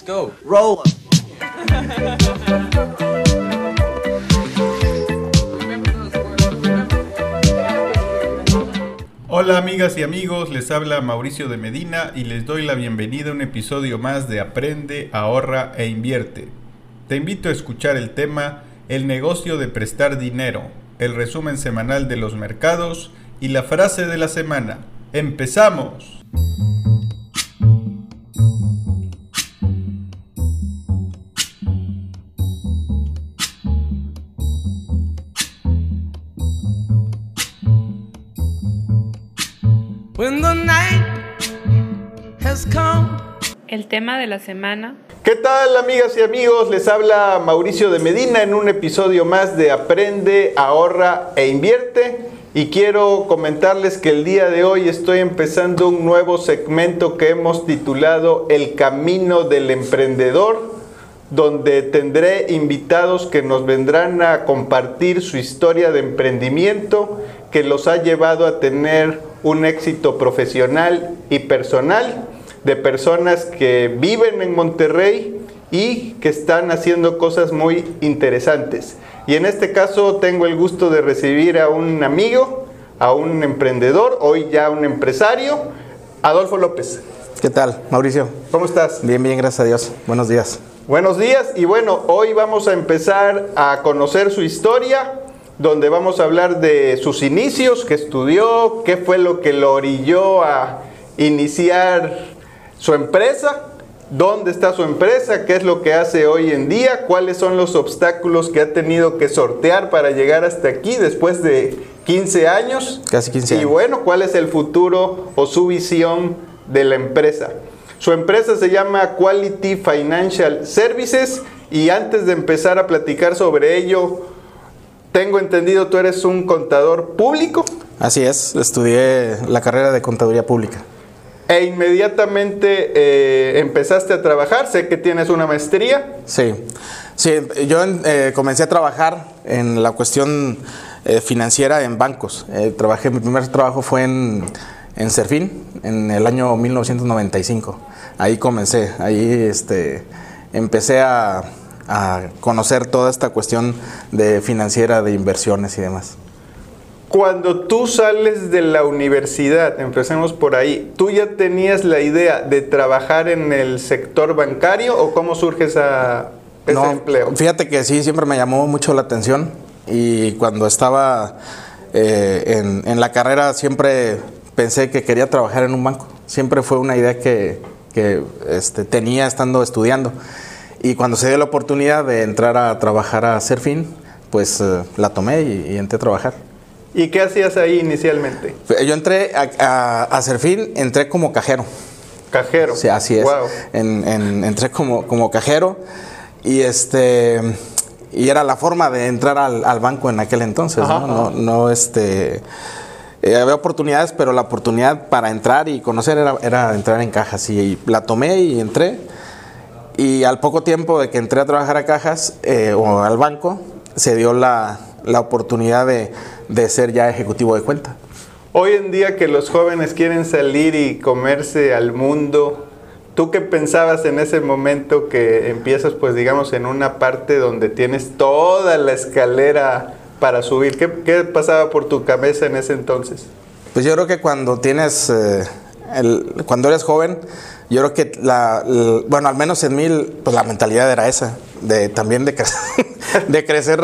Let's go. Roll. Hola amigas y amigos, les habla Mauricio de Medina y les doy la bienvenida a un episodio más de Aprende, ahorra e invierte. Te invito a escuchar el tema El negocio de prestar dinero, el resumen semanal de los mercados y la frase de la semana. ¡Empezamos! Tema de la semana. ¿Qué tal amigas y amigos? Les habla Mauricio de Medina en un episodio más de Aprende, ahorra e invierte. Y quiero comentarles que el día de hoy estoy empezando un nuevo segmento que hemos titulado El Camino del Emprendedor, donde tendré invitados que nos vendrán a compartir su historia de emprendimiento que los ha llevado a tener un éxito profesional y personal de personas que viven en Monterrey y que están haciendo cosas muy interesantes. Y en este caso tengo el gusto de recibir a un amigo, a un emprendedor, hoy ya un empresario, Adolfo López. ¿Qué tal, Mauricio? ¿Cómo estás? Bien, bien, gracias a Dios. Buenos días. Buenos días y bueno, hoy vamos a empezar a conocer su historia, donde vamos a hablar de sus inicios, qué estudió, qué fue lo que lo orilló a iniciar su empresa, dónde está su empresa, qué es lo que hace hoy en día, cuáles son los obstáculos que ha tenido que sortear para llegar hasta aquí después de 15 años. Casi 15 Y años. bueno, cuál es el futuro o su visión de la empresa. Su empresa se llama Quality Financial Services y antes de empezar a platicar sobre ello, tengo entendido tú eres un contador público Así es, estudié la carrera de contaduría pública. E inmediatamente eh, empezaste a trabajar. Sé que tienes una maestría. Sí, sí yo eh, comencé a trabajar en la cuestión eh, financiera en bancos. Trabajé, mi primer trabajo fue en, en en el año 1995. Ahí comencé, ahí este, empecé a, a conocer toda esta cuestión de financiera, de inversiones y demás. Cuando tú sales de la universidad, empecemos por ahí, ¿tú ya tenías la idea de trabajar en el sector bancario o cómo surge esa, ese No, empleo? Fíjate que sí, siempre me llamó mucho la atención y cuando estaba eh, en, en la carrera siempre pensé que quería trabajar en un banco. Siempre fue una idea que, que, este, tenía estando estudiando. Y cuando se dio la oportunidad de entrar a trabajar a Serfín, pues eh, la tomé y, y entré a trabajar. ¿Y qué hacías ahí inicialmente? Yo entré a, a, a Serfín, entré como cajero. Cajero. Sí, así es. Wow. En- en- entré como, como cajero y este y era la forma de entrar al, al banco en aquel entonces, Ajá, ¿no? No, este eh, había oportunidades, pero la oportunidad para entrar y conocer era, era entrar en cajas y la tomé y entré. Y al poco tiempo de que entré a trabajar a cajas eh, o al banco, se dio la, la oportunidad de, de ser ya ejecutivo de cuenta. Hoy en día que los jóvenes quieren salir y comerse al mundo, ¿tú qué pensabas en ese momento que empiezas, pues digamos, en una parte donde tienes toda la escalera para subir? ¿Qué, qué pasaba por tu cabeza en ese entonces? Pues yo creo que cuando tienes, eh, el- cuando eres joven, yo creo que la, bueno, al menos en mí, pues la mentalidad era esa, de también de, cre- de crecer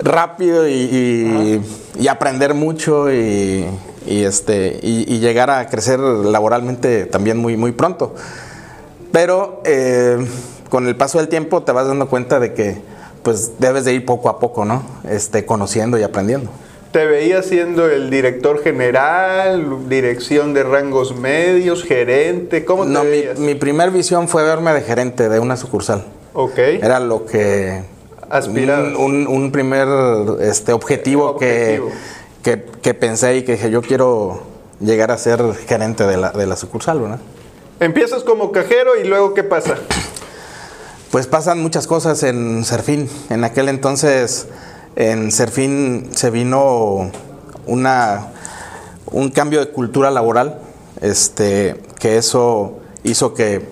rápido y, y- y aprender mucho y, y, este, y, llegar a crecer laboralmente también muy, muy pronto. Pero eh, con el paso del tiempo te vas dando cuenta de que pues debes de ir poco a poco, ¿no? Este, conociendo y aprendiendo. ¿Te veías siendo el director general, dirección de rangos medios, gerente? ¿Cómo te No, mi, veías? mi primer visión fue verme de gerente de una sucursal. Ok. Era lo que... Aspirabas. Un, un- un primer este, objetivo, que-. Que, que pensé y que dije, yo quiero llegar a ser gerente de la, de la sucursal, ¿verdad? Empiezas como cajero y luego ¿qué pasa? Pues pasan muchas cosas en Serfín. En aquel entonces, en Serfín se vino una, un cambio de cultura laboral, este, que eso hizo que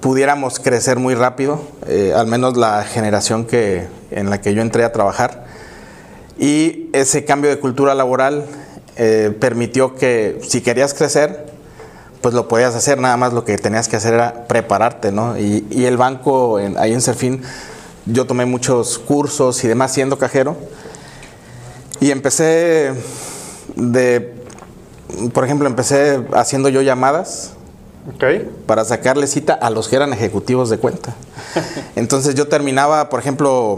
pudiéramos crecer muy rápido, eh, al menos la generación que, en la que yo entré a trabajar. Y ese cambio de cultura laboral eh, permitió que si querías crecer, pues lo podías hacer, nada más lo que tenías que hacer era prepararte, ¿no? Y, el banco, en- ahí en Serfín, yo tomé muchos cursos y demás siendo cajero. Y empecé de, por ejemplo, empecé haciendo yo llamadas Para sacarle cita a los que eran ejecutivos de cuenta. Entonces yo terminaba, por ejemplo,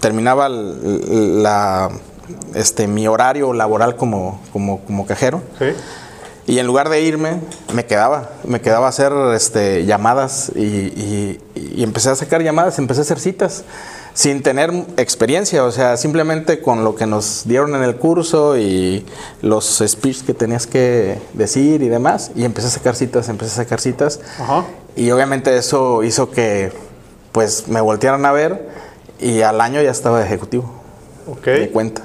terminaba la, este, mi horario laboral como, como, como cajero. Sí. Y en lugar de irme, me quedaba, me quedaba a hacer este, llamadas y, y- y empecé a sacar llamadas, empecé a hacer citas sin tener experiencia, o sea, simplemente con lo que nos dieron en el curso y los speech que tenías que decir y demás, y empecé a sacar citas, empecé a sacar citas, Ajá. y obviamente eso hizo que pues me voltearan a ver y al año ya estaba de ejecutivo Ok. de cuenta.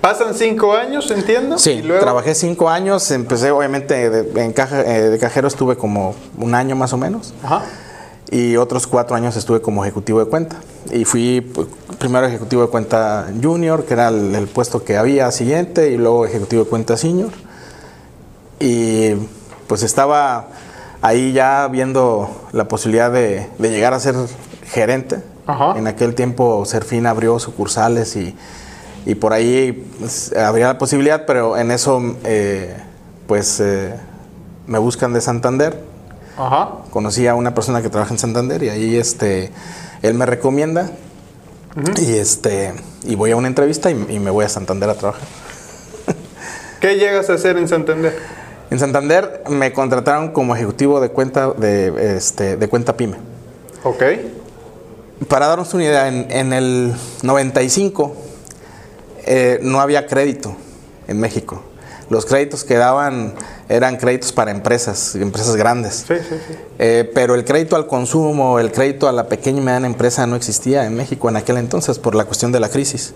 Pasan cinco años, entiendo. Sí, y luego- trabajé cinco años, empecé obviamente de, en caja, eh, de cajero estuve como un año más o menos Ajá. Y otros cuatro años estuve como ejecutivo de cuenta. Y fui pues, primero ejecutivo de cuenta junior, que era el, el puesto que había siguiente, y luego ejecutivo de cuenta senior. Y pues estaba ahí ya viendo la posibilidad de, de llegar a ser gerente. Ajá. En aquel tiempo Serfín abrió sucursales y, y por ahí pues, habría la posibilidad, pero en eso eh, pues eh, me buscan de Santander Ajá. conocí a una persona que trabaja en Santander y ahí este él me recomienda y este y voy a una entrevista y, y me voy a Santander a trabajar. ¿Qué llegas a hacer en Santander? En Santander me contrataron como ejecutivo de cuenta de este de cuenta pyme. Ok. Para darnos una idea, en, en el 95 eh, no había crédito en México. Los créditos que daban eran créditos para empresas, empresas grandes. Sí, sí, sí. Eh, pero el crédito al consumo, el crédito a la pequeña y mediana empresa no existía en México en aquel entonces por la cuestión de la crisis.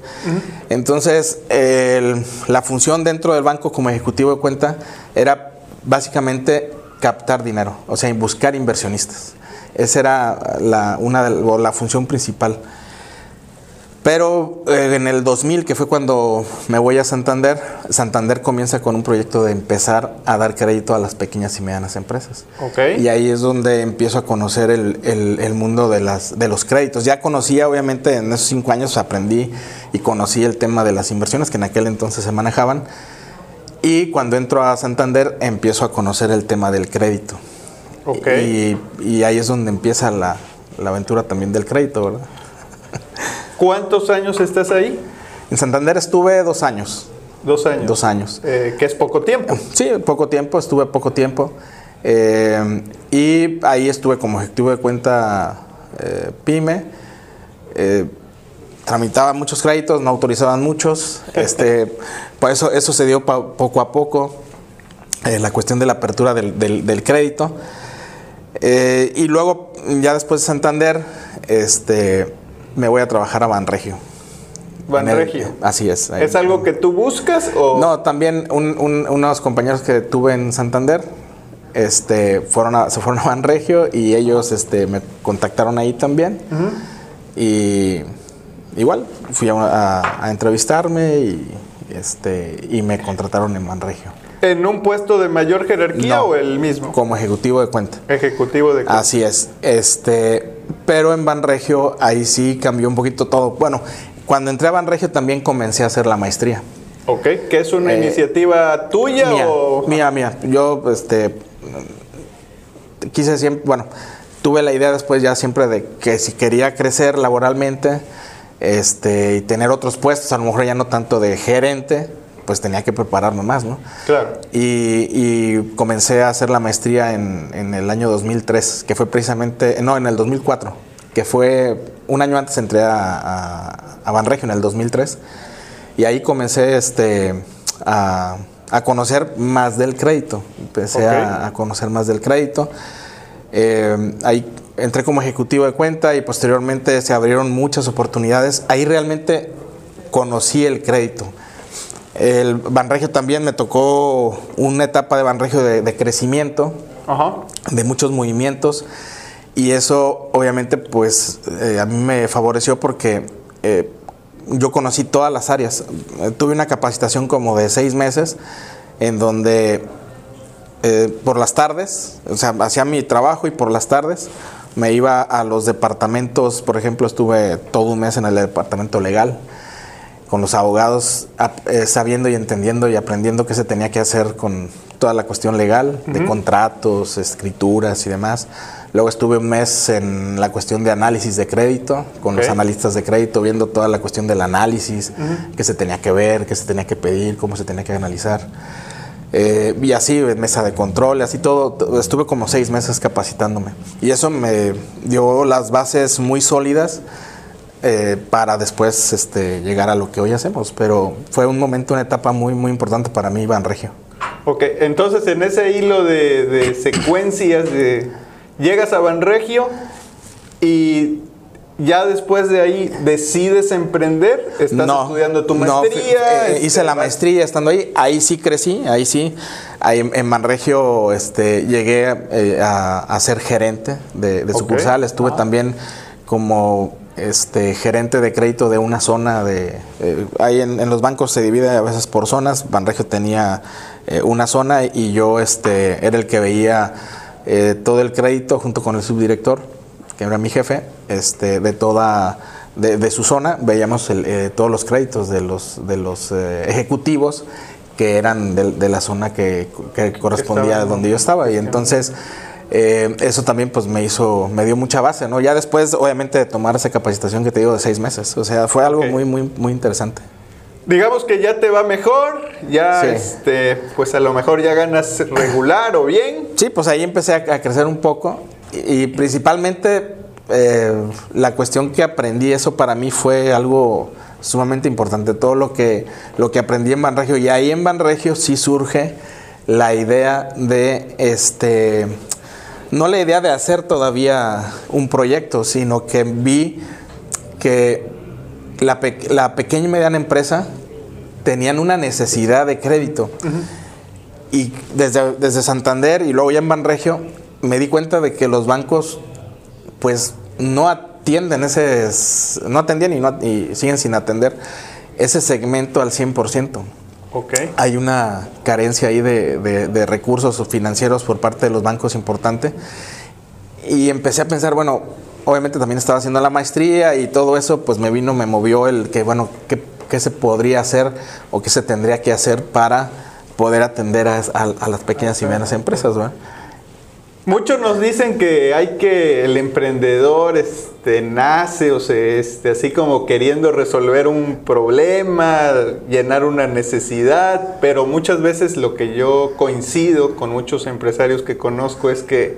Entonces, el- la función dentro del banco como ejecutivo de cuenta era básicamente captar dinero, o sea, buscar inversionistas. Esa era la, una de- o la función principal. Pero eh, en el 2000, que fue cuando me voy a Santander, Santander comienza con un proyecto de empezar a dar crédito a las pequeñas y medianas empresas. Ok. Y ahí es donde empiezo a conocer el, el- el mundo de, las, de los créditos. Ya conocía, obviamente, en esos cinco años aprendí y conocí el tema de las inversiones que en aquel entonces se manejaban. Y cuando entro a Santander empiezo a conocer el tema del crédito. Ok. Y, y ahí es donde empieza la, la aventura también del crédito, ¿verdad? ¿Cuántos años estás ahí? En Santander estuve dos años. Dos años. Dos años. Eh, que es poco tiempo. Sí, poco tiempo, estuve poco tiempo. Eh, y ahí estuve como ejecutivo de cuenta eh, PYME. Tramitaba muchos créditos, no autorizaban muchos. Este, por eso, eso se dio poco a poco. la cuestión de la apertura del, del- del crédito. Y luego, ya después de Santander, este, me voy a trabajar a Banregio. En el- Banregio. Así es. ahí. ¿Es algo que tú buscas o...? No, también un- un- unos compañeros que tuve en Santander este, fueron a- se fueron a Banregio y ellos este, me contactaron ahí también. Y igual fui a, a- a entrevistarme y, este, y me contrataron en Banregio ¿En un puesto de mayor jerarquía No. o el mismo? como ejecutivo de cuenta. Ejecutivo de... Así es. Este, pero en Banregio ahí sí cambió un poquito todo. Bueno, cuando entré a Banregio también comencé a hacer la maestría. Ok. ¿Que es una Eh, iniciativa tuya mía, o...? mía, mía. Yo, este, quise siempre, bueno, tuve la idea después ya siempre de que si quería crecer laboralmente, este, y tener otros puestos, a lo mejor ya no tanto de gerente, pues tenía que prepararme más, ¿no? Claro. Y, y comencé a hacer la maestría en, en el año 2003, que fue precisamente, no, en el 2004, que fue un año antes entré a, a, a Banregio en el 2003. Y ahí comencé este, a, a conocer más del crédito. Empecé Ok. a, a conocer más del crédito. Eh, ahí entré como ejecutivo de cuenta y posteriormente se abrieron muchas oportunidades. Ahí realmente conocí el crédito. El Banregio también me tocó una etapa de Banregio de, de crecimiento, Ajá. de muchos movimientos. Y eso obviamente pues eh, a mí me favoreció porque eh, yo conocí todas las áreas. Tuve una capacitación como de seis meses en donde eh, por las tardes, o sea, hacía mi trabajo y por las tardes me iba a los departamentos, por ejemplo, estuve todo un mes en el departamento legal con los abogados eh, sabiendo y entendiendo y aprendiendo qué se tenía que hacer con toda la cuestión legal, de contratos, escrituras y demás. Luego estuve un mes en la cuestión de análisis de crédito, con los Ok. analistas de crédito, viendo toda la cuestión del análisis, qué se tenía que ver, qué se tenía que pedir, cómo se tenía que analizar. Eh, y así, en mesa de control, así todo, estuve como seis meses capacitándome. Y eso me dio las bases muy sólidas eh, para después este, llegar a lo que hoy hacemos. Pero fue un momento, una etapa muy, muy importante para mí, Iván Regio. Ok, entonces en ese hilo de, de secuencias de llegas a Banregio y ya después de ahí decides emprender, estás estudiando tu no, maestría. eh, este, hice la vas- maestría estando ahí, ahí sí crecí, ahí sí. Ahí en, Manregio este, llegué eh, a, a ser gerente de, de sucursal, estuve también como este, gerente de crédito de una zona de... eh, ahí en, en los bancos se divide a veces por zonas, Banregio tenía eh, una zona y yo este, era el que veía eh, todo el crédito junto con el subdirector que era mi jefe, este, de toda, de, de su zona, veíamos el, eh, todos los créditos de los, de los eh, ejecutivos que eran de, de la zona que, que correspondía a donde yo estaba. Y entonces eh, eso también pues me hizo, me dio mucha base, ¿no? Ya después, obviamente, de tomar esa capacitación que te digo de seis meses. O sea, fue algo muy, muy, muy interesante. Digamos que ya te va mejor, ya Sí. este, pues a lo mejor ya ganas regular o bien. Sí, pues ahí empecé a, a crecer un poco y, y principalmente eh, la cuestión que aprendí, eso para mí fue algo sumamente importante, todo lo que, lo que aprendí en Banregio y ahí en Banregio sí surge la idea de, este, no la idea de hacer todavía un proyecto, sino que vi que la, pe- la pequeña y mediana empresa tenían una necesidad de crédito. Y desde, desde Santander y luego ya en Banregio me di cuenta de que los bancos pues no atienden ese, no atendían y, no, y siguen sin atender ese segmento al 100%. Ok. Hay una carencia ahí de, de- de recursos financieros por parte de los bancos importante. Y empecé a pensar, bueno, obviamente también estaba haciendo la maestría y todo eso, pues me vino, me movió el que, bueno, ¿qué, qué se podría hacer o qué se tendría que hacer para poder atender a, a- a las pequeñas y medianas empresas, ¿verdad? Muchos nos dicen que hay que el emprendedor este, nace o se este, así como queriendo resolver un problema, llenar una necesidad, pero muchas veces lo que yo coincido con muchos empresarios que conozco es que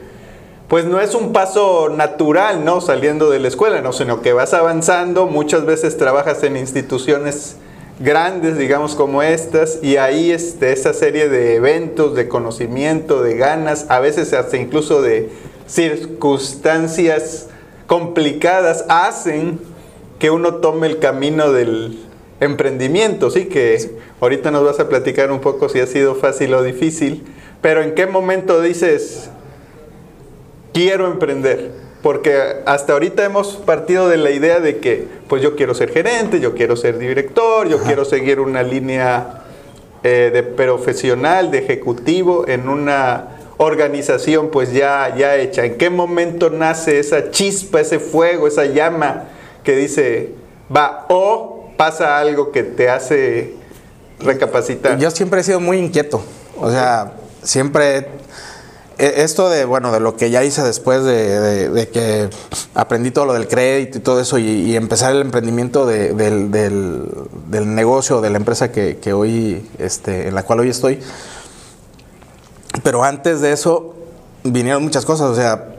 pues no es un paso natural, ¿no? Saliendo de la escuela, ¿no? Sino que vas avanzando, muchas veces trabajas en instituciones grandes, digamos como estas, y ahí este, esa serie de eventos, de conocimiento, de ganas, a veces hasta incluso de circunstancias complicadas, hacen que uno tome el camino del emprendimiento, sí que ahorita nos vas a platicar un poco si ha sido fácil o difícil, pero en qué momento dices, quiero emprender. Porque hasta ahorita hemos partido de la idea de que, pues yo quiero ser gerente, yo quiero ser director, yo quiero seguir una línea eh, de profesional, de ejecutivo en una organización pues ya, ya hecha. ¿En qué momento nace esa chispa, ese fuego, esa llama que dice, va, o pasa algo que te hace recapacitar? Yo siempre he sido muy inquieto. O sea, siempre. e- Esto de, bueno, de lo que ya hice después de, de- de que aprendí todo lo del crédito y todo eso y, empezar el emprendimiento de- del, del- del negocio, de la empresa que, que hoy, este, en la cual hoy estoy. Pero antes de eso vinieron muchas cosas. O sea,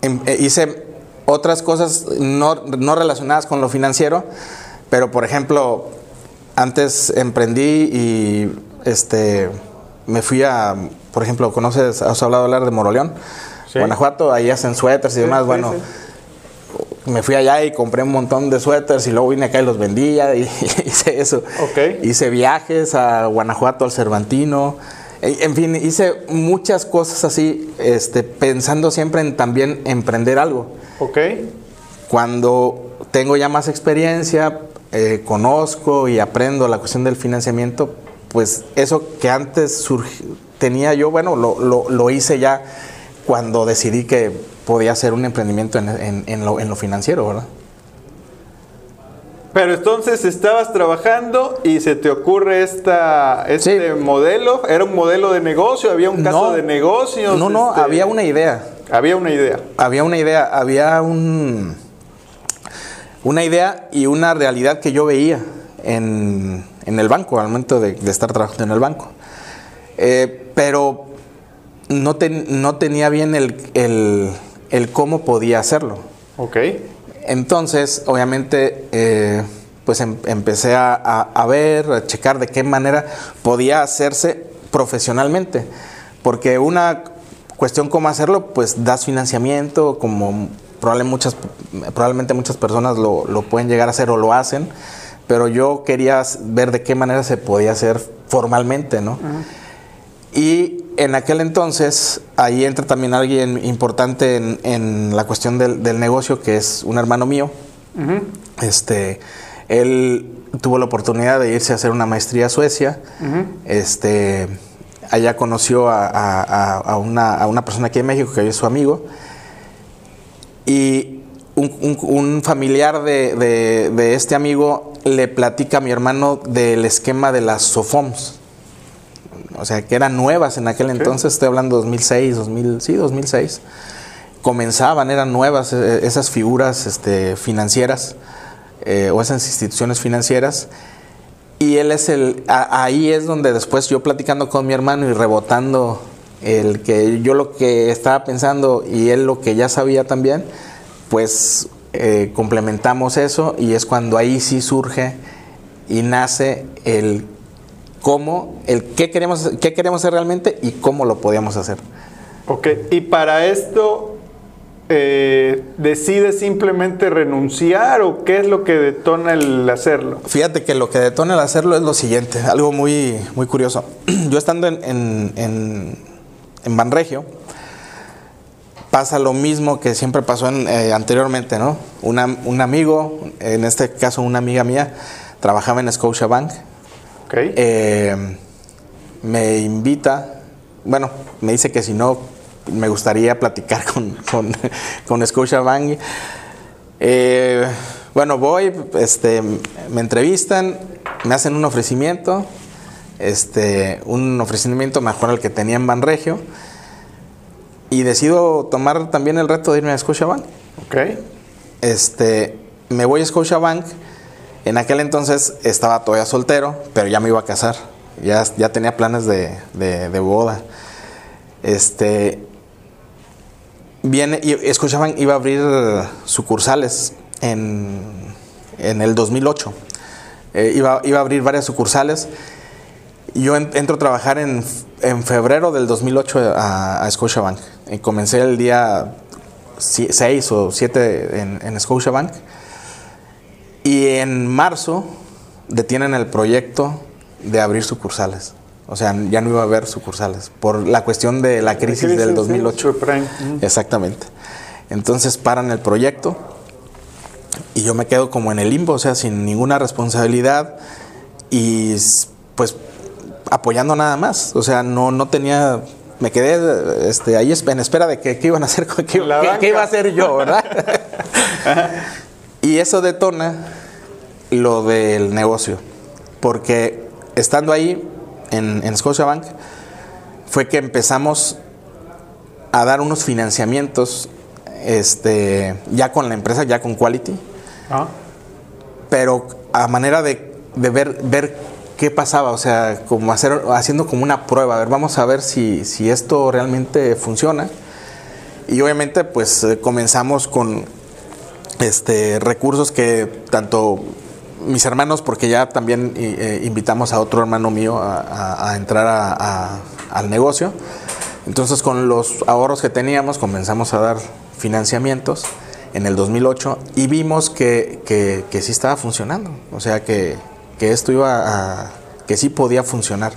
em- eh, hice otras cosas no, no relacionadas con lo financiero, pero por ejemplo, antes emprendí y este me fui a, por ejemplo, ¿conoces? ¿Has hablado hablar de Moroleón? Sí. Guanajuato, ahí hacen suéteres y demás. sí, bueno, sí. me fui allá y compré un montón de suéteres y luego vine acá y los vendía y hice eso. Ok. Hice viajes a Guanajuato, al Cervantino En en fin, hice muchas cosas así, este, pensando siempre en también emprender algo. Ok. Cuando tengo ya más experiencia, eh, conozco y aprendo la cuestión del financiamiento, pues eso que antes tenía yo, bueno, lo, lo- lo hice ya cuando decidí que podía hacer un emprendimiento en, en- en lo, en lo financiero, ¿verdad? Pero entonces estabas trabajando y se te ocurre esta, este Sí. modelo. ¿Era un modelo de negocio? ¿Había un caso No. de negocios? No, no, Este, había una idea. Había una idea. Había una idea, había un, una idea y una realidad que yo veía en, en el banco, al momento de, de estar trabajando en el banco. Eh, pero no, ten- no tenía bien el, el- el cómo podía hacerlo. Ok. Entonces, obviamente, eh, pues em- empecé a, a- a ver, a checar de qué manera podía hacerse profesionalmente. Porque una cuestión cómo hacerlo, pues das financiamiento, como probable muchas, probablemente muchas personas lo, lo pueden llegar a hacer o lo hacen, pero yo quería ver de qué manera se podía hacer formalmente, ¿no? Y en aquel entonces, ahí entra también alguien importante en, en la cuestión del, del negocio, que es un hermano mío. Este, él tuvo la oportunidad de irse a hacer una maestría a Suecia. Este, allá conoció a, a- a- a una, a una persona aquí en México que hoy es su amigo. Y un, un- un familiar de, de- de este amigo le platica a mi hermano del esquema de las SOFOMS. O sea, que eran nuevas en aquel entonces, estoy hablando 2006, 2000, sí, 2006. Comenzaban, eran nuevas eh, esas figuras este, financieras eh, o esas instituciones financieras. Y él es el, a- ahí es donde después yo platicando con mi hermano y rebotando el que yo lo que estaba pensando y él lo que ya sabía también, pues eh, complementamos eso y es cuando ahí sí surge y nace el cómo, el qué queremos, qué queremos hacer realmente y cómo lo podíamos hacer. Ok. Y para esto, eh, ¿decides simplemente renunciar o qué es lo que detona el hacerlo? Fíjate que lo que detona el hacerlo es lo siguiente, algo muy, muy curioso. Yo estando en, en, en, en Banregio, pasa lo mismo que siempre pasó en, eh, anteriormente, ¿no? Una- un amigo, en este caso una amiga mía, trabajaba en Scotiabank, Ok. eh, me invita, bueno, me dice que si no, me gustaría platicar con, con, con Scotiabank. Eh, bueno, voy, este, me entrevistan, me hacen un ofrecimiento, este, un ofrecimiento mejor al que tenía en Banregio, y decido tomar también el reto de irme a Scotiabank ok. este, me voy a Scotiabank. En aquel entonces estaba todavía soltero, pero ya me iba a casar. Ya, ya tenía planes de, de- de boda. Este, viene, y Scotiabank iba a abrir sucursales en, en el 2008. Eh, iba, iba a abrir varias sucursales. Yo en- entro a trabajar en, en febrero del 2008 a, a Scotiabank. Y comencé el día 6 o 7 en, en Scotiabank. Y en marzo detienen el proyecto de abrir sucursales. O sea, ya no iba a haber sucursales por la cuestión de la crisis, del sí, 2008. subprime. Ujú. Exactamente. Entonces paran el proyecto y yo me quedo como en el limbo, o sea, sin ninguna responsabilidad y pues apoyando nada más. O sea, no, no tenía, me quedé este, ahí en espera de que qué iban a hacer, La banca. qué iba a hacer yo, ¿verdad? y eso detona lo del negocio, porque estando ahí en, en Scotiabank fue que empezamos a dar unos financiamientos este, ya con la empresa, ya con Quality, Ah, pero a manera de, de ver, ver qué pasaba, o sea, como hacer, haciendo como una prueba, a ver, vamos a ver si, si esto realmente funciona. Y obviamente pues eh, comenzamos con este, recursos que tanto mis hermanos, porque ya también eh, invitamos a otro hermano mío a, entrar a- al negocio. Entonces con los ahorros que teníamos comenzamos a dar financiamientos en el 2008 y vimos que, que, que sí estaba funcionando, o sea que, que esto iba a, que sí podía funcionar.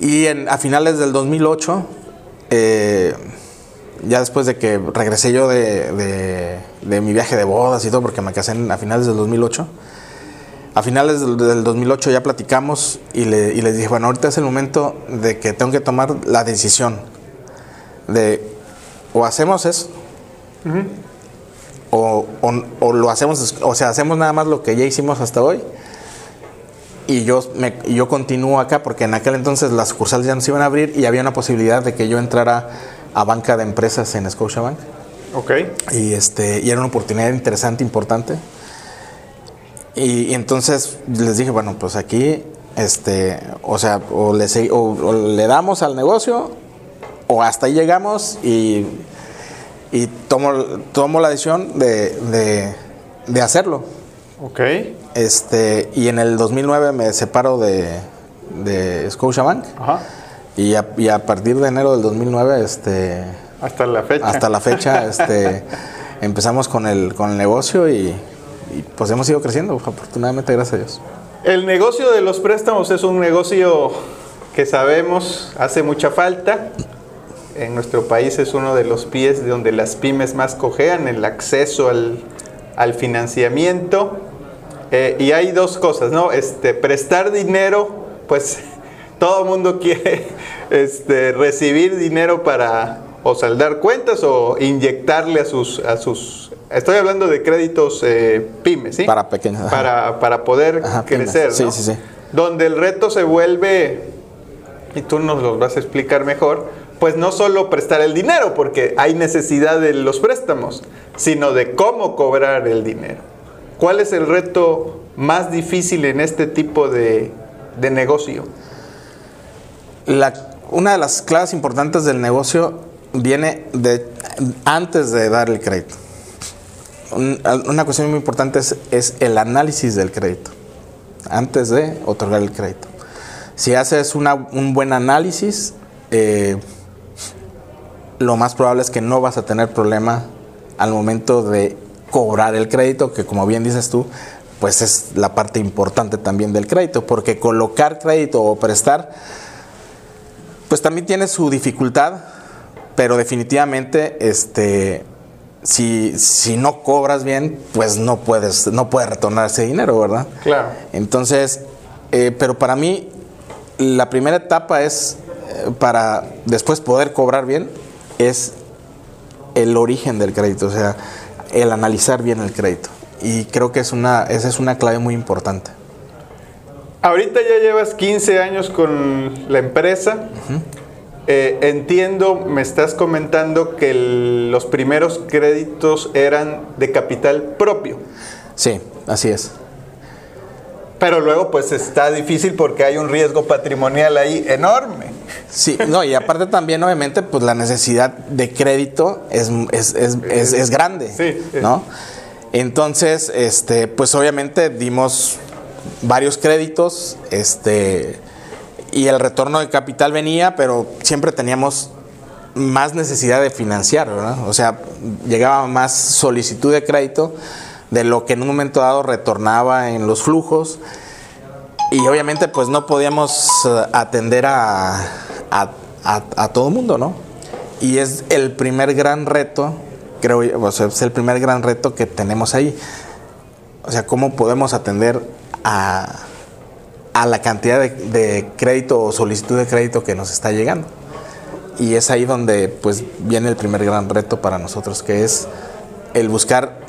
Y en, a finales del 2008, eh, ya después de que regresé yo de, de- de mi viaje de bodas y todo, porque me casé en- a finales del 2008, a finales del, del 2008 ya platicamos y, le- y les dije, bueno, ahorita es el momento de que tengo que tomar la decisión de o hacemos eso o, o- o lo hacemos, o sea, hacemos nada más lo que ya hicimos hasta hoy y yo, me, yo continúo acá porque en aquel entonces las sucursales ya no se iban a abrir y había una posibilidad de que yo entrara a banca de empresas en Scotiabank Ok. y este y era una oportunidad interesante importante y, y entonces les dije bueno pues aquí este o sea o le, o- o le damos al negocio o hasta ahí llegamos y, y tomo, tomo la decisión de, de, de hacerlo Ok. este y en el 2009 me separo de, de Scotiabank Ajá. y a, y a partir de enero del 2009 este Hasta la fecha. hasta la fecha este, empezamos con el, con el negocio y, y, pues hemos ido creciendo, afortunadamente, gracias a Dios. El negocio de los préstamos es un negocio que sabemos hace mucha falta. En nuestro país es uno de los pies de donde las pymes más cojean, el acceso al, al financiamiento. Eh, y hay dos cosas, ¿no? Este, prestar dinero, pues todo mundo quiere este, recibir dinero para o saldar cuentas o inyectarle a sus, a sus... Estoy hablando de créditos eh, pymes, ¿sí? Para pequeños, ajá. Para, para poder Ajá, crecer, Sí, sí, sí. Donde el reto se vuelve, y tú nos lo vas a explicar mejor, pues no solo prestar el dinero, porque hay necesidad de los préstamos, sino de cómo cobrar el dinero. ¿Cuál es el reto más difícil en este tipo de, de negocio? La, una de las claves importantes del negocio viene de antes de dar el crédito. Un- una cuestión muy importante es, el análisis del crédito, antes de otorgar el crédito. Si haces un buen análisis, eh, lo más probable es que no vas a tener problema al momento de cobrar el crédito, que como bien dices tú, pues es la parte importante también del crédito, porque colocar crédito o prestar, pues también tiene su dificultad, pero definitivamente, este, si, si no cobras bien, pues no puedes, no puedes retornar ese dinero, ¿verdad? Claro. Entonces, eh, pero para mí, la primera etapa es, eh, para después poder cobrar bien, es el origen del crédito, o sea, el analizar bien el crédito. Y creo que es una, esa es una clave muy importante. Ahorita ya llevas 15 años con la empresa. Eh, entiendo, me estás comentando que el- los primeros créditos eran de capital propio. Sí, así es. Pero luego pues está difícil porque hay un riesgo patrimonial ahí enorme. Sí, no, y aparte también, obviamente, pues la necesidad de crédito es, es, es, es- es grande, Sí, sí. ¿no? Entonces, este, pues obviamente dimos varios créditos, este, y el retorno de capital venía, pero siempre teníamos más necesidad de financiar, ¿verdad? O sea, llegaba más solicitud de crédito de lo que en un momento dado retornaba en los flujos. Y obviamente pues no podíamos eh, atender a, a, a- a todo el mundo, ¿no? Y es el primer gran reto, creo yo, o sea, es el primer gran reto que tenemos ahí. O sea, cómo podemos atender a, a la cantidad de, crédito o solicitud de crédito que nos está llegando. Y es ahí donde pues viene el primer gran reto para nosotros, que es el buscar,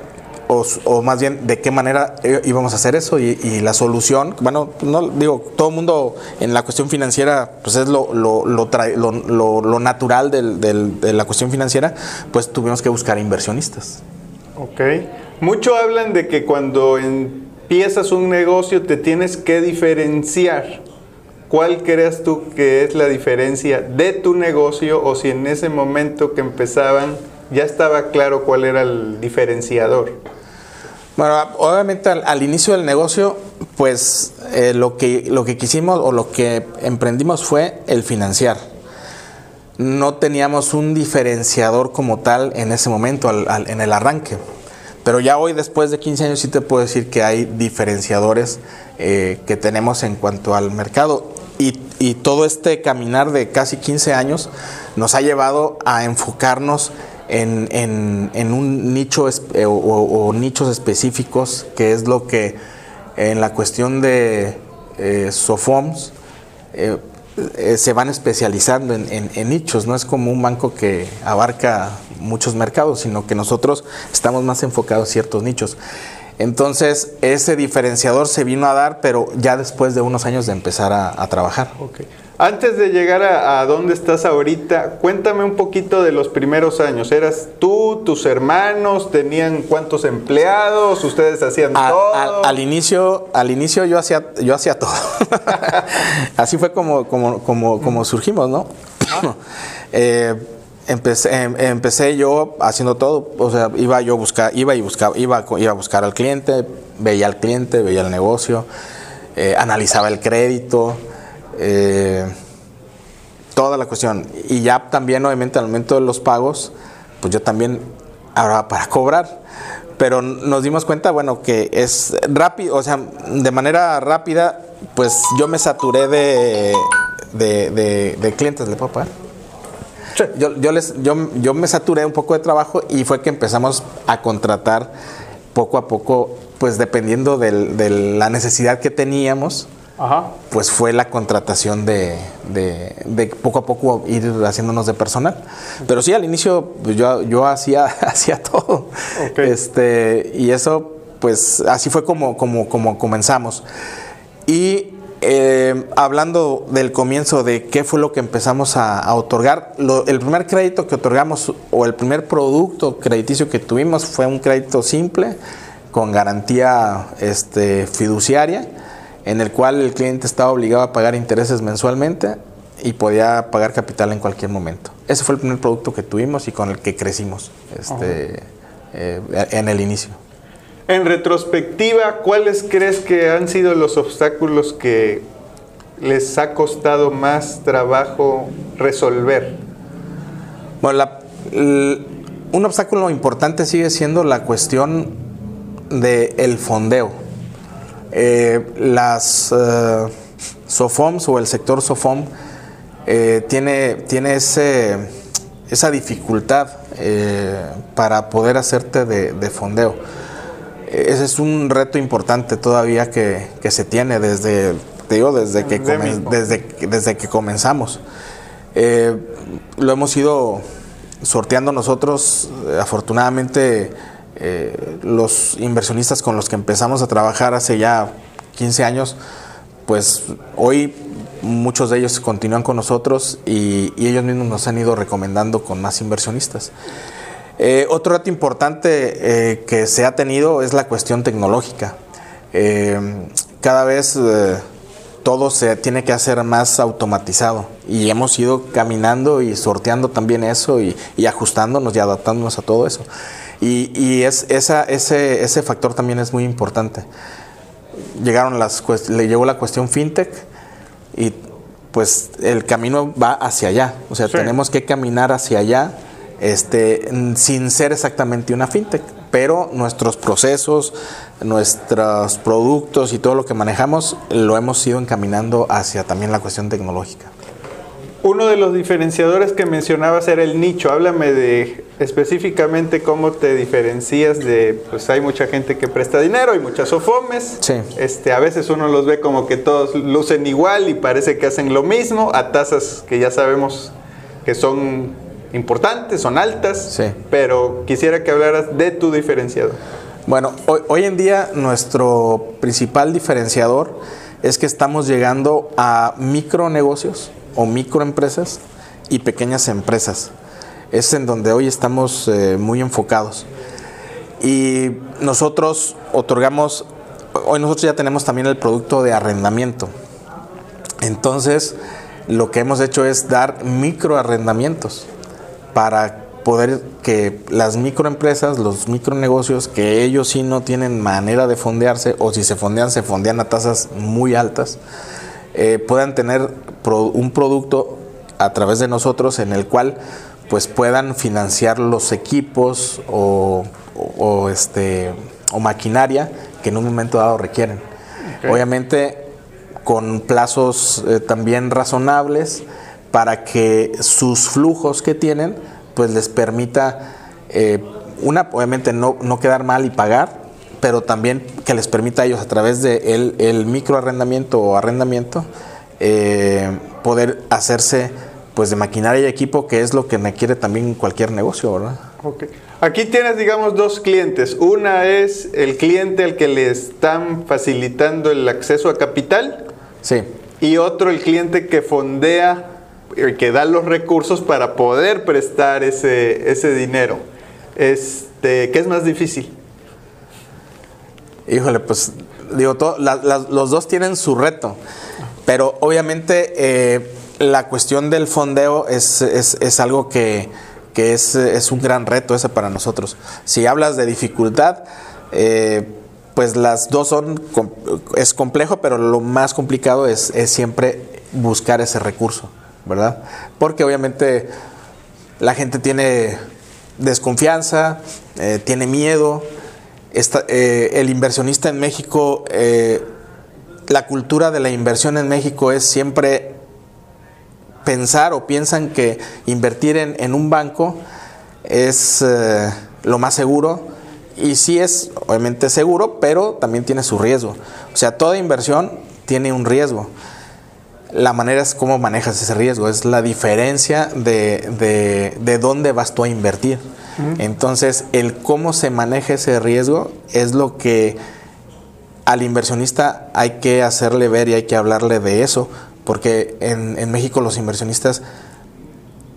o, más bien de qué manera eh, íbamos a hacer eso y, la solución, bueno, no digo, todo el mundo en la cuestión financiera, pues es lo, lo, lo, natural de la cuestión financiera, pues tuvimos que buscar inversionistas. Ok. Mucho hablan de que cuando empiezas un negocio te tienes que diferenciar. ¿Cuál crees tú que es la diferencia de tu negocio o si en ese momento que empezaban ya estaba claro cuál era el diferenciador? Bueno, obviamente al, inicio del negocio, pues eh, lo, que, lo que quisimos o lo que emprendimos fue el financiar. No teníamos un diferenciador como tal en ese momento, en el arranque. Pero ya hoy, después de 15 años, sí te puedo decir que hay diferenciadores eh, que tenemos en cuanto al mercado. Y, y todo este caminar de casi 15 años nos ha llevado a enfocarnos en, un nicho eh, o, nichos específicos, que es lo que en la cuestión de eh, SOFOMS eh, se van especializando en nichos, no es como un banco que abarca muchos mercados, sino que nosotros estamos más enfocados en ciertos nichos. Entonces, ese diferenciador se vino a dar, pero ya después de unos años de empezar a, a trabajar. Antes de llegar a, a dónde estás ahorita, cuéntame un poquito de los primeros años. ¿Eras tú, tus hermanos, tenían cuántos empleados, ustedes hacían A- todo? al, al inicio, al inicio yo hacía, yo hacía todo. Así fue como, como, como, como surgimos, ¿no? Eh, empecé, em- empecé yo haciendo todo. O sea, iba yo a buscar, iba y buscaba, iba, iba a buscar al cliente, veía al cliente, veía el negocio, eh, analizaba el crédito. eh, toda la cuestión. Y ya también, obviamente, al momento de los pagos, pues yo también ahora para cobrar. Pero nos dimos cuenta, bueno, que es rápido, o sea, de manera rápida, pues yo me saturé de, de, de- de clientes, ¿le puedo pagar? Yo, yo, les, yo, yo me saturé un poco de trabajo y fue que empezamos a contratar poco a poco, pues dependiendo del- de la necesidad que teníamos, Ajá. pues fue la contratación de, de- de poco a poco ir haciéndonos de personal. Pero sí, al inicio pues, yo, yo hacía, hacía todo. Este, y eso, pues así fue como, como, como comenzamos. Y eh, hablando del comienzo de qué fue lo que empezamos a, a otorgar, lo- el primer crédito que otorgamos o el primer producto crediticio que tuvimos fue un crédito simple con garantía este, fiduciaria, en el cual el cliente estaba obligado a pagar intereses mensualmente y podía pagar capital en cualquier momento. Ese fue el primer producto que tuvimos y con el que crecimos este, eh, en el inicio. En retrospectiva, ¿cuáles crees que han sido los obstáculos que les ha costado más trabajo resolver? Bueno, un obstáculo importante sigue siendo la cuestión del fondeo. Eh, las eh, SOFOMs o el sector SOFOM eh, tiene, tiene esa dificultad eh, para poder hacerte de, de fondeo. Ese es un reto importante todavía que, que se tiene desde, te digo, desde que, comen- desde, desde que comenzamos. Eh, lo hemos ido sorteando nosotros, afortunadamente eh, los inversionistas con los que empezamos a trabajar hace ya 15 años, pues hoy muchos de ellos continúan con nosotros y, y ellos mismos nos han ido recomendando con más inversionistas. Eh, otro reto importante eh, que se ha tenido es la cuestión tecnológica. Eh, cada vez todo se tiene que hacer más automatizado y hemos ido caminando y sorteando también eso y, y ajustándonos y adaptándonos a todo eso. Y, y es, esa, ese, ese factor también es muy importante. Llegaron las, le llegó la cuestión fintech y pues el camino va hacia allá. O sea, Sí. tenemos que caminar hacia allá este, sin ser exactamente una fintech, pero nuestros procesos, nuestros productos y todo lo que manejamos lo hemos ido encaminando hacia también la cuestión tecnológica. Uno de los diferenciadores que mencionabas era el nicho. Háblame de específicamente cómo te diferencias de, pues hay mucha gente que presta dinero, hay muchas sofomes. Sí. Este, a veces uno los ve como que todos lucen igual y parece que hacen lo mismo a tasas que ya sabemos que son importantes, son altas. Sí. Pero quisiera que hablaras de tu diferenciador. Bueno, hoy, hoy en día nuestro principal diferenciador es que estamos llegando a micronegocios o microempresas y pequeñas empresas. Es en donde hoy estamos eh, muy enfocados. Y nosotros otorgamos, hoy nosotros ya tenemos también el producto de arrendamiento. Entonces, lo que hemos hecho es dar microarrendamientos para poder que las microempresas, los micronegocios, que ellos sí no tienen manera de fondearse, o si se fondean, se fondean a tasas muy altas, eh, puedan tener pro- un producto a través de nosotros en el cual pues puedan financiar los equipos o, o- o, este, o maquinaria que en un momento dado requieren. Obviamente con plazos eh, también razonables para que sus flujos que tienen pues les permita eh, una obviamente no, no quedar mal y pagar pero también que les permita a ellos a través de el, el microarrendamiento o arrendamiento eh, poder hacerse pues de maquinaria y equipo que es lo que requiere también cualquier negocio, ¿verdad? Ok. Aquí tienes, digamos, dos clientes. Una es el cliente al que le están facilitando el acceso a capital Sí. y otro el cliente que fondea, que da los recursos para poder prestar ese, ese dinero. Este, ¿Qué es más difícil? Híjole, pues digo, los dos tienen su reto, pero obviamente eh, la cuestión del fondeo es, es- algo que, que es, es un gran reto ese para nosotros. Si hablas de dificultad, eh, pues las dos son, es complejo, pero lo más complicado es, es siempre buscar ese recurso, ¿verdad? Porque obviamente la gente tiene desconfianza, eh, tiene miedo. Eh, el inversionista en México, eh, la cultura de la inversión en México es siempre pensar o piensan que invertir en, un banco es lo más seguro. Y sí es obviamente seguro, pero también tiene su riesgo. O sea, toda inversión tiene un riesgo. La manera es cómo manejas ese riesgo, es la diferencia de, de, de dónde vas tú a invertir. Entonces, el cómo se maneja ese riesgo es lo que al inversionista hay que hacerle ver y hay que hablarle de eso, porque en, en México los inversionistas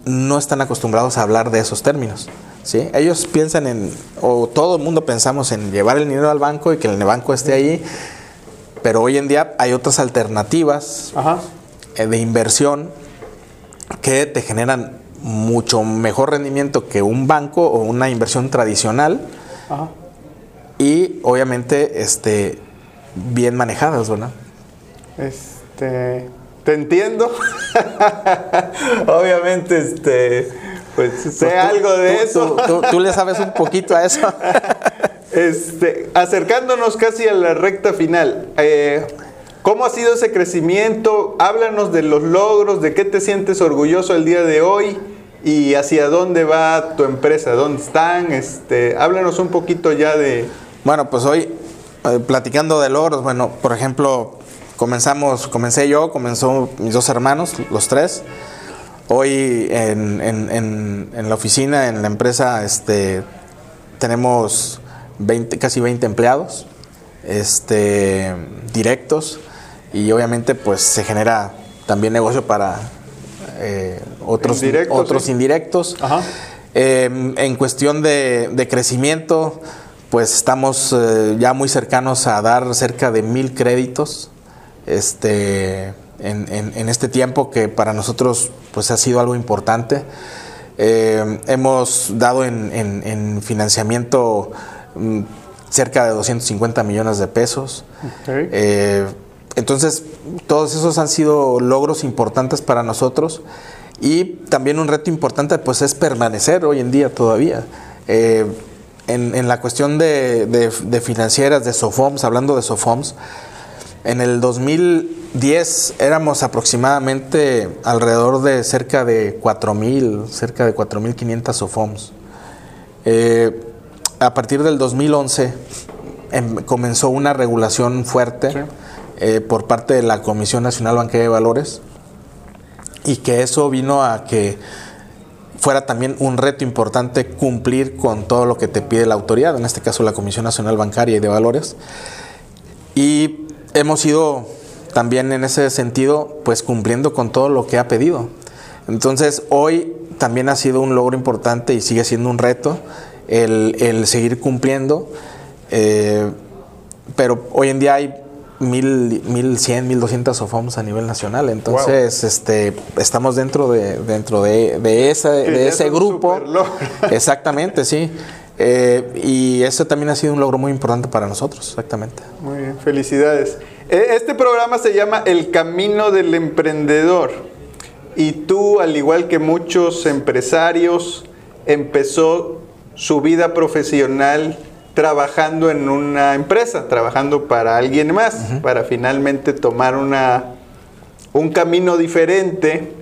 no están acostumbrados a hablar de esos términos. ¿sí? Ellos piensan en, o todo el mundo pensamos en llevar el dinero al banco y que el banco esté ahí, pero hoy en día hay otras alternativas Ajá. Eh, de inversión que te generan mucho mejor rendimiento que un banco o una inversión tradicional Ajá. y obviamente este bien manejadas, ¿verdad? Este, te entiendo. Obviamente, este, pues sé Pues tú- algo de tú- eso. Tú le sabes un poquito a eso. Este, acercándonos casi a la recta final, eh, ¿cómo ha sido ese crecimiento? Háblanos de los logros, de qué te sientes orgulloso el día de hoy y hacia dónde va tu empresa, dónde están. Este, háblanos un poquito ya de. Bueno, pues hoy eh, platicando de logros, bueno, por ejemplo, comenzamos, comencé yo, comenzó mis dos hermanos, los tres. Hoy en, en- en- en la oficina, en la empresa, este, tenemos 20, casi 20 empleados este, directos y obviamente pues se genera también negocio para eh, otros, Indirectos, otros sí. indirectos. Ajá. Eh, en cuestión de, de crecimiento, pues estamos eh, ya muy cercanos a dar cerca de mil créditos este, en, en- en este tiempo que para nosotros pues ha sido algo importante. Eh, hemos dado en, en- en financiamiento mm, cerca de 250 millones de pesos. Eh, entonces, todos esos han sido logros importantes para nosotros y también un reto importante pues es permanecer hoy en día todavía. Eh, en, la cuestión de financieras, de SOFOMS, hablando de SOFOMS, en el 2010 éramos aproximadamente alrededor de cerca de 4.000, cerca de 4.500 SOFOMS. Eh, a partir del 2011 em, comenzó una regulación fuerte Sí. Eh, por parte de la Comisión Nacional Bancaria de Valores y que eso vino a que fuera también un reto importante cumplir con todo lo que te pide la autoridad, en este caso la Comisión Nacional Bancaria y de Valores. Y hemos ido también en ese sentido, pues cumpliendo con todo lo que ha pedido. Entonces, hoy también ha sido un logro importante y sigue siendo un reto el, el seguir cumpliendo. eh, pero hoy en día hay mil, mil cien, mil doscientas SOFOMs a nivel nacional. Entonces, este, estamos dentro de, dentro de, de de ese grupo. Exactamente, sí. Eh, y eso también ha sido un logro muy importante para nosotros, exactamente. Muy bien, felicidades. E- Este programa se llama El Camino del Emprendedor. Y tú, al igual que muchos empresarios, empezó su vida profesional trabajando en una empresa, trabajando para alguien más, para finalmente tomar una, un camino diferente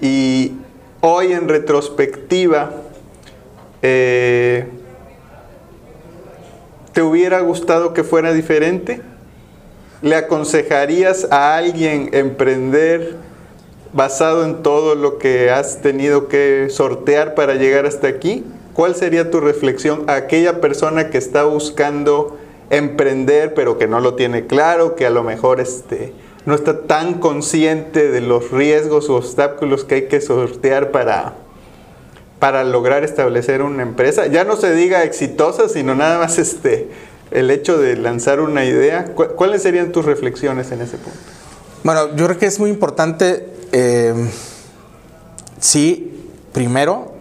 y hoy en retrospectiva, eh, ¿te hubiera gustado que fuera diferente? ¿Le aconsejarías a alguien emprender basado en todo lo que has tenido que sortear para llegar hasta aquí? ¿Cuál sería tu reflexión a aquella persona que está buscando emprender pero que no lo tiene claro, que a lo mejor este, no está tan consciente de los riesgos o obstáculos que hay que sortear para, para lograr establecer una empresa? Ya no se diga exitosa, sino nada más este, el hecho de lanzar una idea. ¿Cuáles serían tus reflexiones en ese punto? Bueno, yo creo que es muy importante, eh, sí, primero,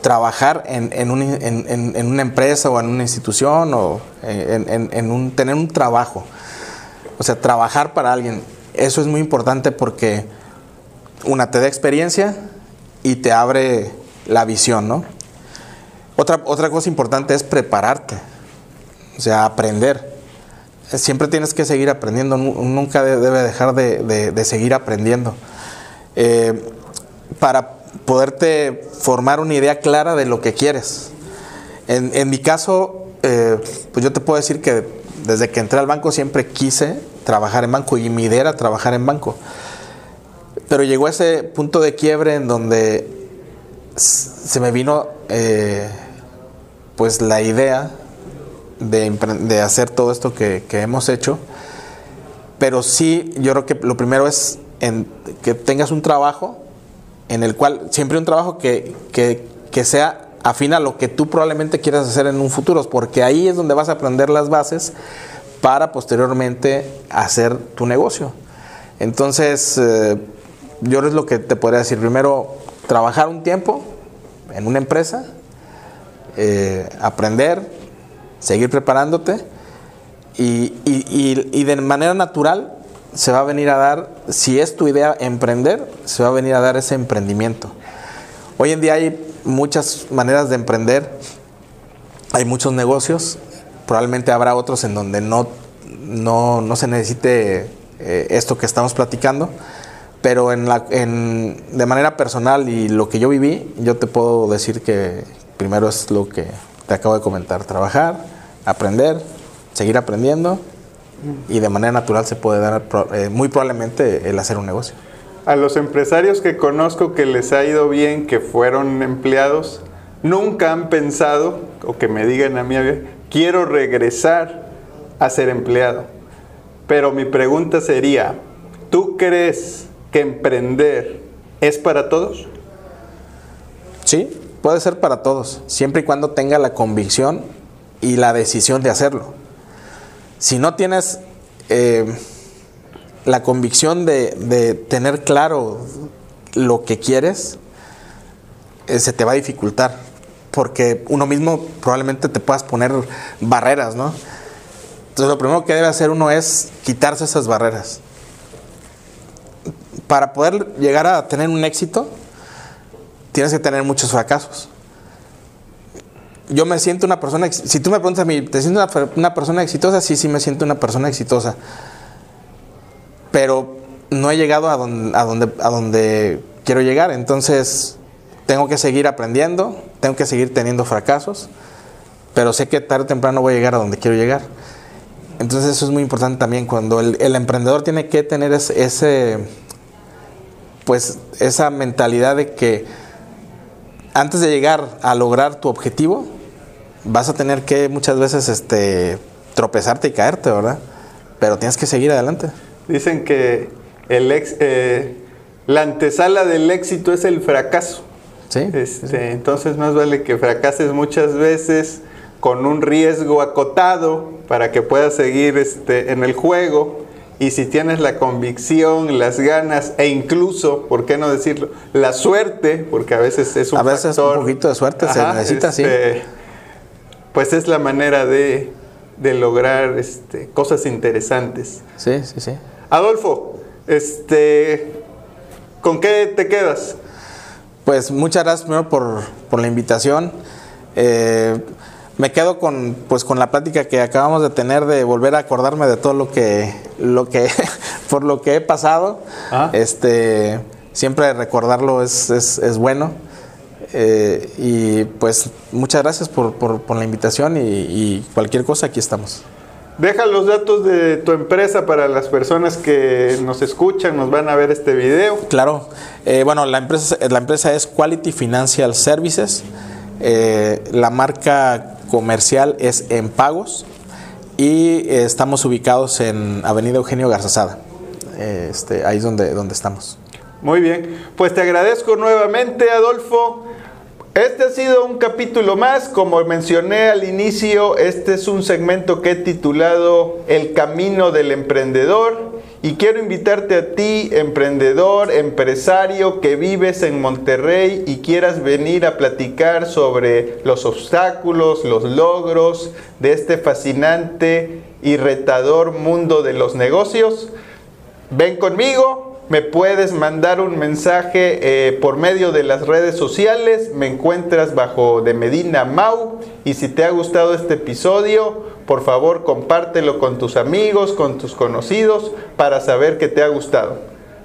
trabajar en, en, un, en, en, una empresa o en una institución o en, un, tener un trabajo. O sea, trabajar para alguien. Eso es muy importante porque una te da experiencia y te abre la visión, ¿no? Otra, otra cosa importante es prepararte, o sea, aprender. Siempre tienes que seguir aprendiendo, nunca debe dejar de, de, de seguir aprendiendo. Eh, para poderte formar una idea clara de lo que quieres. En, en mi caso, eh, pues yo te puedo decir que desde que entré al banco siempre quise trabajar en banco y mi idea era trabajar en banco. Pero llegó ese punto de quiebre en donde se me vino eh, pues la idea de, de hacer todo esto que, que, hemos hecho. Pero sí, yo creo que lo primero es que tengas un trabajo en el cual siempre un trabajo que, que, que sea afín a lo que tú probablemente quieras hacer en un futuro, porque ahí es donde vas a aprender las bases para posteriormente hacer tu negocio. Entonces, eh, yo es lo que te podría decir. Primero, trabajar un tiempo en una empresa, eh, aprender, seguir preparándote y, y, y, y de manera natural se va a venir a dar, si es tu idea emprender, se va a venir a dar ese emprendimiento. Hoy en día hay muchas maneras de emprender, hay muchos negocios, probablemente habrá otros en donde no, no, no se necesite eh, esto que estamos platicando, pero en la, en, de manera personal y lo que yo viví, yo te puedo decir que primero es lo que te acabo de comentar, trabajar, aprender, seguir aprendiendo y de manera natural se puede dar eh, muy probablemente el hacer un negocio. A los empresarios que conozco que les ha ido bien, que fueron empleados, nunca han pensado, o que me digan a mí, quiero regresar a ser empleado. Pero mi pregunta sería, ¿tú crees que emprender es para todos? Sí, puede ser para todos, siempre y cuando tenga la convicción y la decisión de hacerlo si no tienes eh, la convicción de, de, tener claro lo que quieres, eh, se te va a dificultar. Porque uno mismo probablemente te puedas poner barreras, ¿no? Entonces lo primero que debe hacer uno es quitarse esas barreras. Para poder llegar a tener un éxito, tienes que tener muchos fracasos yo me siento una persona, si tú me preguntas a mí, ¿te siento una, una, persona exitosa? Sí, sí me siento una persona exitosa. Pero no he llegado a donde, a donde, a donde quiero llegar. Entonces, tengo que seguir aprendiendo, tengo que seguir teniendo fracasos, pero sé que tarde o temprano voy a llegar a donde quiero llegar. Entonces, eso es muy importante también. Cuando el, el emprendedor tiene que tener ese, pues, esa mentalidad de que antes de llegar a lograr tu objetivo, vas a tener que muchas veces este, tropezarte y caerte, ¿verdad? Pero tienes que seguir adelante. Dicen que el ex, eh, la antesala del éxito es el fracaso. Sí, este, sí. Entonces más vale que fracases muchas veces con un riesgo acotado para que puedas seguir este, en el juego. Y si tienes la convicción, las ganas e incluso, ¿por qué no decirlo? La suerte, porque a veces es un A veces factor, un poquito de suerte se necesita, este, sí. Pues es la manera de, de lograr este, cosas interesantes. Sí, sí, sí. Adolfo, este, ¿con qué te quedas? Pues muchas gracias primero por, por la invitación. Eh, me quedo con, pues, con la plática que acabamos de tener de volver a acordarme de todo lo que, lo que, por lo que he pasado. Ah. Este, siempre recordarlo es, es, es bueno. Eh, y pues muchas gracias por, por- por la invitación y, y cualquier cosa aquí estamos. Deja los datos de tu empresa para las personas que nos escuchan, nos van a ver este video. Claro. Eh, bueno, la empresa, la empresa es Quality Financial Services. Eh, la marca comercial es En Pagos. Y estamos ubicados en Avenida Eugenio Garzazada. Este, ahí es donde, donde estamos. Muy bien, pues te agradezco nuevamente, Adolfo. Este ha sido un capítulo más, como mencioné al inicio, este es un segmento que he titulado El Camino del Emprendedor. Y quiero invitarte a ti, emprendedor, empresario que vives en Monterrey y quieras venir a platicar sobre los obstáculos, los logros de este fascinante y retador mundo de los negocios. Ven conmigo, me puedes mandar un mensaje eh, por medio de las redes sociales, me encuentras bajo de Medina Mau y si te ha gustado este episodio, por favor compártelo con tus amigos, con tus conocidos para saber que te ha gustado.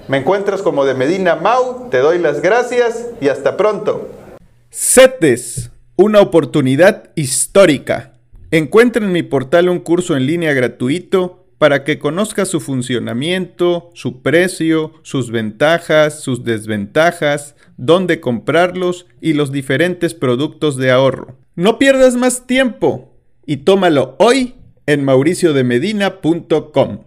Me encuentras como de Medina Mau, te doy las gracias y hasta pronto. CETES, una oportunidad histórica. Encuentra en mi portal un curso en línea gratuito para que conozcas su funcionamiento, su precio, sus ventajas, sus desventajas, dónde comprarlos y los diferentes productos de ahorro. No pierdas más tiempo y tómalo hoy en mauriciodemedina.com.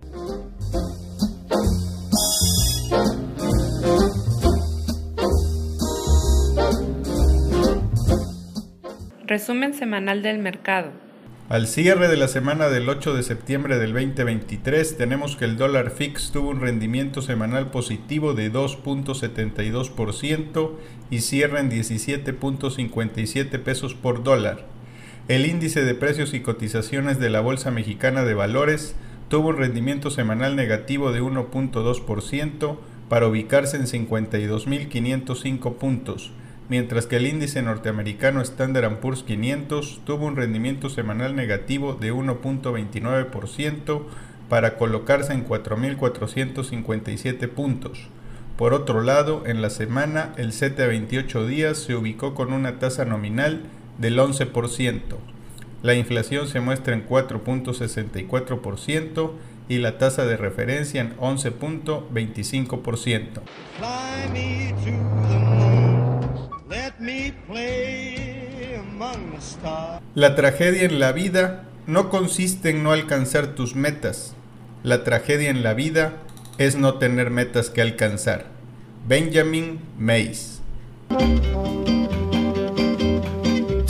Resumen semanal del mercado. Al cierre de la semana del 8 de septiembre del 2023 tenemos que el dólar fix tuvo un rendimiento semanal positivo de 2.72% y cierra en 17.57 pesos por dólar. El índice de precios y cotizaciones de la Bolsa Mexicana de Valores tuvo un rendimiento semanal negativo de 1.2% para ubicarse en 52.505 puntos mientras que el índice norteamericano Standard Poor's 500 tuvo un rendimiento semanal negativo de 1.29% para colocarse en 4.457 puntos. Por otro lado, en la semana el CETE a 28 días se ubicó con una tasa nominal del 11%. La inflación se muestra en 4.64% y la tasa de referencia en 11.25%. La tragedia en la vida no consiste en no alcanzar tus metas. La tragedia en la vida es no tener metas que alcanzar. Benjamin Mays.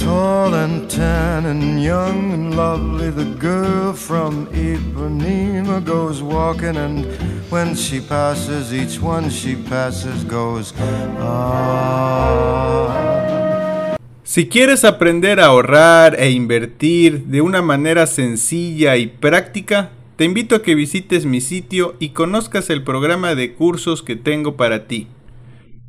Tall and tan and young and lovely, the girl from goes walking, and when she passes, each one she passes goes, ah. Si quieres aprender a ahorrar e invertir de una manera sencilla y práctica, te invito a que visites mi sitio y conozcas el programa de cursos que tengo para ti.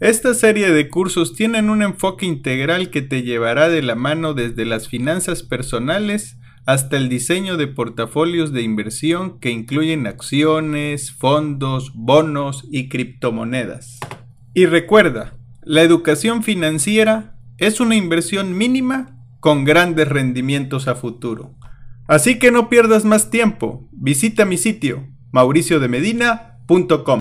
Esta serie de cursos tienen un enfoque integral que te llevará de la mano desde las finanzas personales hasta el diseño de portafolios de inversión que incluyen acciones, fondos, bonos y criptomonedas. Y recuerda, la educación financiera es una inversión mínima con grandes rendimientos a futuro. Así que no pierdas más tiempo, visita mi sitio mauriciodemedina.com.